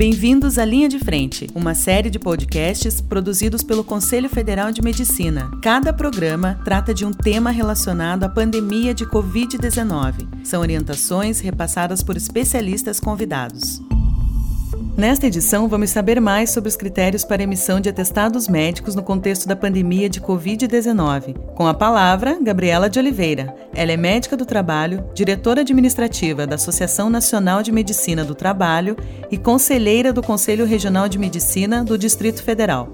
Bem-vindos à Linha de Frente, uma série de podcasts produzidos pelo Conselho Federal de Medicina. Cada programa trata de um tema relacionado à pandemia de Covid-19. São orientações repassadas por especialistas convidados. Nesta edição, vamos saber mais sobre os critérios para emissão de atestados médicos no contexto da pandemia de Covid-19. Com a palavra, Gabriela de Oliveira. Ela é médica do trabalho, diretora administrativa da Associação Nacional de Medicina do Trabalho e conselheira do Conselho Regional de Medicina do Distrito Federal.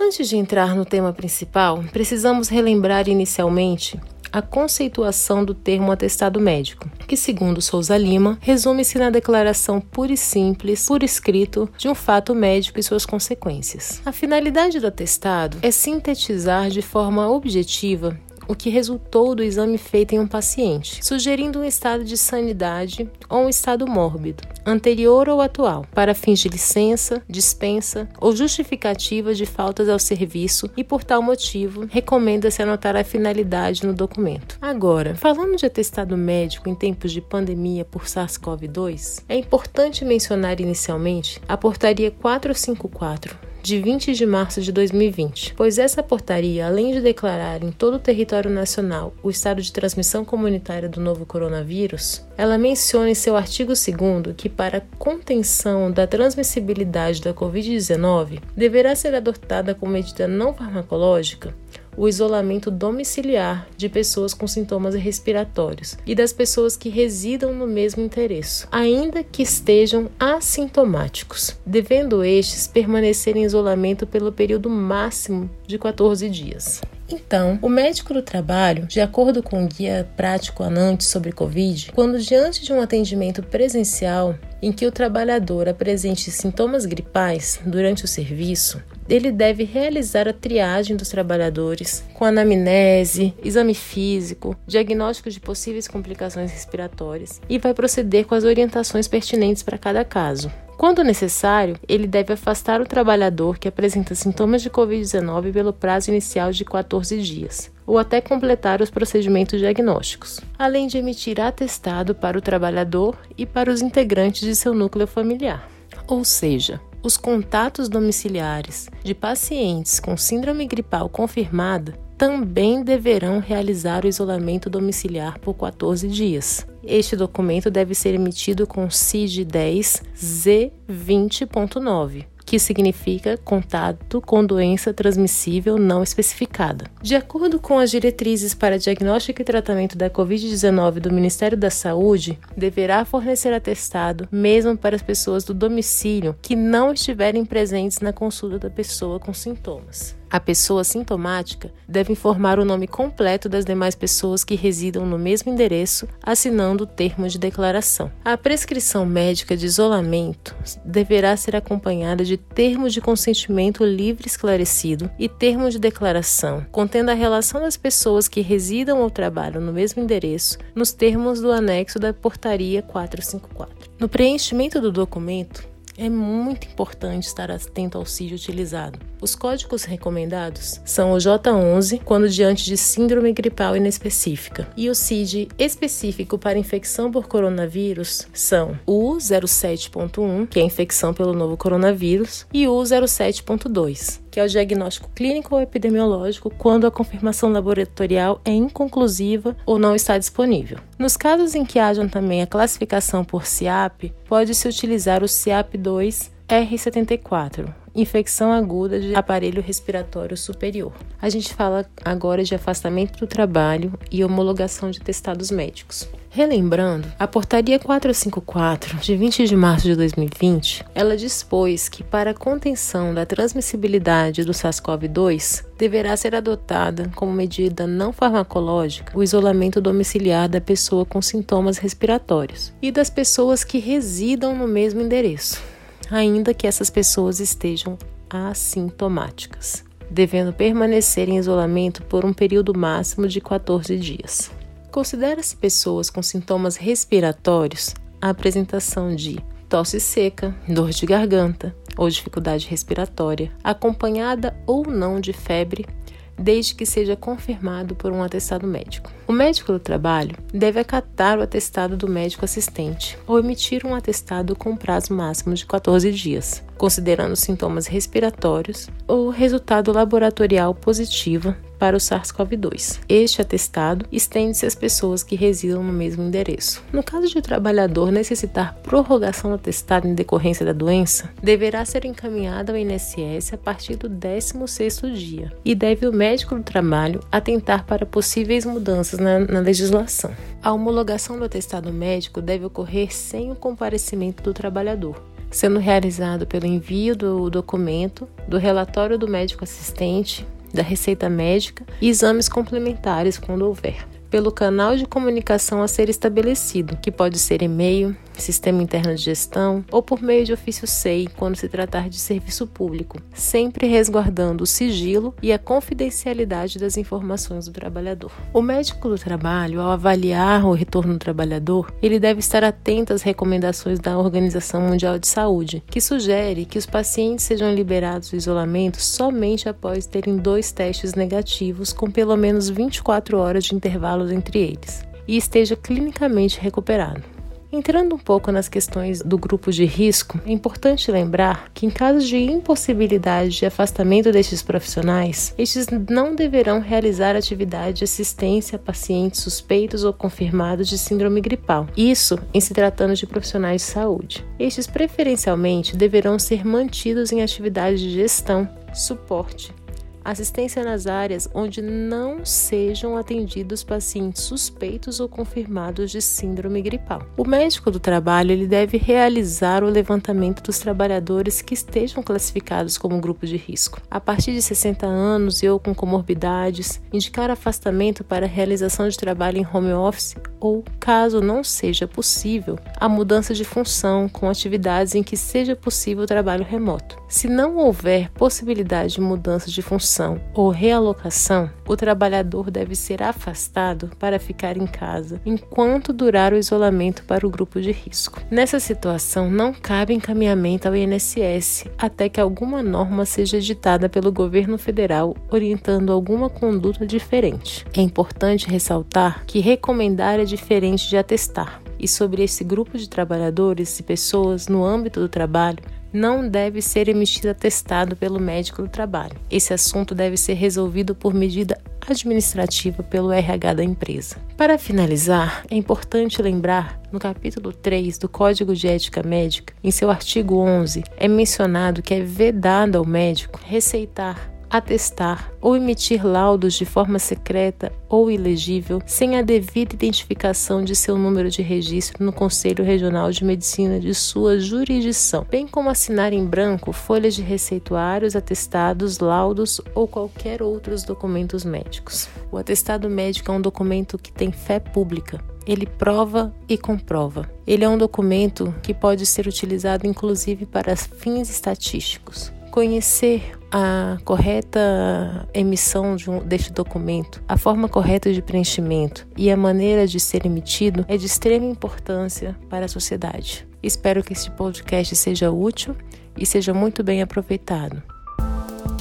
Antes de entrar no tema principal, precisamos relembrar inicialmente a conceituação do termo atestado médico, que, segundo Souza Lima, resume-se na declaração pura e simples, por escrito, de um fato médico e suas consequências. A finalidade do atestado é sintetizar de forma objetiva o que resultou do exame feito em um paciente, sugerindo um estado de sanidade ou um estado mórbido, anterior ou atual, para fins de licença, dispensa ou justificativa de faltas ao serviço e, por tal motivo, recomenda-se anotar a finalidade no documento. Agora, falando de atestado médico em tempos de pandemia por SARS-CoV-2, é importante mencionar inicialmente a Portaria 454 de 20 de março de 2020, pois essa portaria, além de declarar em todo o território nacional o estado de transmissão comunitária do novo coronavírus, ela menciona em seu artigo 2 que para contenção da transmissibilidade da COVID-19 deverá ser adotada como medida não farmacológica o isolamento domiciliar de pessoas com sintomas respiratórios e das pessoas que residam no mesmo endereço, ainda que estejam assintomáticos, devendo estes permanecer em isolamento pelo período máximo de 14 dias. Então, o médico do trabalho, de acordo com o guia prático ANANT sobre Covid, quando diante de um atendimento presencial em que o trabalhador apresente sintomas gripais durante o serviço, ele deve realizar a triagem dos trabalhadores com anamnese, exame físico, diagnóstico de possíveis complicações respiratórias e vai proceder com as orientações pertinentes para cada caso. Quando necessário, ele deve afastar o trabalhador que apresenta sintomas de Covid-19 pelo prazo inicial de 14 dias, ou até completar os procedimentos diagnósticos, além de emitir atestado para o trabalhador e para os integrantes de seu núcleo familiar. Ou seja, os contatos domiciliares de pacientes com síndrome gripal confirmada também deverão realizar o isolamento domiciliar por 14 dias. Este documento deve ser emitido com CID 10 Z20.9 que significa contato com doença transmissível não especificada. De acordo com as diretrizes para diagnóstico e tratamento da Covid-19 do Ministério da Saúde, deverá fornecer atestado mesmo para as pessoas do domicílio que não estiverem presentes na consulta da pessoa com sintomas. A pessoa sintomática deve informar o nome completo das demais pessoas que residam no mesmo endereço, assinando o termo de declaração. A prescrição médica de isolamento deverá ser acompanhada de termo de consentimento livre esclarecido e termo de declaração, contendo a relação das pessoas que residam ou trabalham no mesmo endereço, nos termos do anexo da Portaria 454. No preenchimento do documento, é muito importante estar atento ao CID utilizado. Os códigos recomendados são o J11, quando diante de síndrome gripal inespecífica, e o CID específico para infecção por coronavírus são o 07.1, que é infecção pelo novo coronavírus, e o 07.2, que é o diagnóstico clínico ou epidemiológico quando a confirmação laboratorial é inconclusiva ou não está disponível. Nos casos em que hajam também a classificação por CIAP, pode-se utilizar o CIAP-2 R74, infecção aguda de aparelho respiratório superior. A gente fala agora de afastamento do trabalho e homologação de testados médicos. Relembrando, a Portaria 454, de 20 de março de 2020, ela dispôs que para a contenção da transmissibilidade do SARS-CoV-2, deverá ser adotada como medida não farmacológica o isolamento domiciliar da pessoa com sintomas respiratórios e das pessoas que residam no mesmo endereço, ainda que essas pessoas estejam assintomáticas, devendo permanecer em isolamento por um período máximo de 14 dias. Considera-se pessoas com sintomas respiratórios a apresentação de tosse seca, dor de garganta ou dificuldade respiratória, acompanhada ou não de febre, desde que seja confirmado por um atestado médico. O médico do trabalho deve acatar o atestado do médico assistente ou emitir um atestado com prazo máximo de 14 dias, considerando sintomas respiratórios ou resultado laboratorial positivo para o SARS-CoV-2. Este atestado estende-se às pessoas que residam no mesmo endereço. No caso de o trabalhador necessitar prorrogação do atestado em decorrência da doença, deverá ser encaminhado ao INSS a partir do 16º dia e deve o médico do trabalho atentar para possíveis mudanças na, na legislação. A homologação do atestado médico deve ocorrer sem o comparecimento do trabalhador, sendo realizado pelo envio do documento, do relatório do médico assistente, da receita médica e exames complementares quando houver pelo canal de comunicação a ser estabelecido, que pode ser e-mail, sistema interno de gestão ou por meio de ofício SEI quando se tratar de serviço público, sempre resguardando o sigilo e a confidencialidade das informações do trabalhador. O médico do trabalho, ao avaliar o retorno do trabalhador, ele deve estar atento às recomendações da Organização Mundial de Saúde, que sugere que os pacientes sejam liberados do isolamento somente após terem dois testes negativos com pelo menos 24 horas de intervalo entre eles e esteja clinicamente recuperado. Entrando um pouco nas questões do grupo de risco, é importante lembrar que, em caso de impossibilidade de afastamento destes profissionais, estes não deverão realizar atividade de assistência a pacientes suspeitos ou confirmados de síndrome gripal. Isso em se tratando de profissionais de saúde. Estes, preferencialmente, deverão ser mantidos em atividade de gestão, suporte assistência nas áreas onde não sejam atendidos pacientes suspeitos ou confirmados de síndrome gripal. O médico do trabalho ele deve realizar o levantamento dos trabalhadores que estejam classificados como grupo de risco. A partir de 60 anos e ou com comorbidades, indicar afastamento para realização de trabalho em home office ou, caso não seja possível, a mudança de função com atividades em que seja possível o trabalho remoto. Se não houver possibilidade de mudança de função ou realocação, o trabalhador deve ser afastado para ficar em casa enquanto durar o isolamento para o grupo de risco. Nessa situação, não cabe encaminhamento ao INSS até que alguma norma seja editada pelo governo federal orientando alguma conduta diferente. É importante ressaltar que recomendar é diferente de atestar. E sobre esse grupo de trabalhadores e pessoas no âmbito do trabalho, não deve ser emitido atestado pelo médico do trabalho. Esse assunto deve ser resolvido por medida administrativa pelo RH da empresa. Para finalizar, é importante lembrar no capítulo 3 do Código de Ética Médica, em seu artigo 11, é mencionado que é vedado ao médico receitar atestar ou emitir laudos de forma secreta ou ilegível sem a devida identificação de seu número de registro no Conselho Regional de Medicina de sua jurisdição, bem como assinar em branco folhas de receituários, atestados, laudos ou qualquer outros documentos médicos. O atestado médico é um documento que tem fé pública ele prova e comprova. Ele é um documento que pode ser utilizado inclusive para fins estatísticos. Conhecer a correta emissão de um, deste documento, a forma correta de preenchimento e a maneira de ser emitido é de extrema importância para a sociedade. Espero que este podcast seja útil e seja muito bem aproveitado.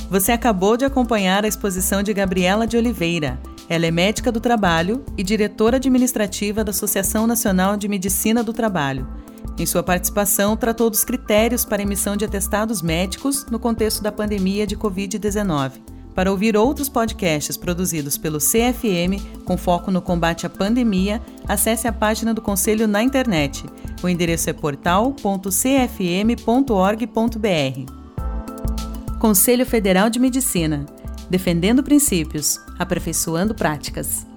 Você acabou de acompanhar a exposição de Gabriela de Oliveira. Ela é médica do trabalho e diretora administrativa da Associação Nacional de Medicina do Trabalho. Em sua participação, tratou dos critérios para emissão de atestados médicos no contexto da pandemia de Covid-19. Para ouvir outros podcasts produzidos pelo CFM com foco no combate à pandemia, acesse a página do Conselho na internet. O endereço é portal.cfm.org.br. Conselho Federal de Medicina. Defendendo princípios, aperfeiçoando práticas.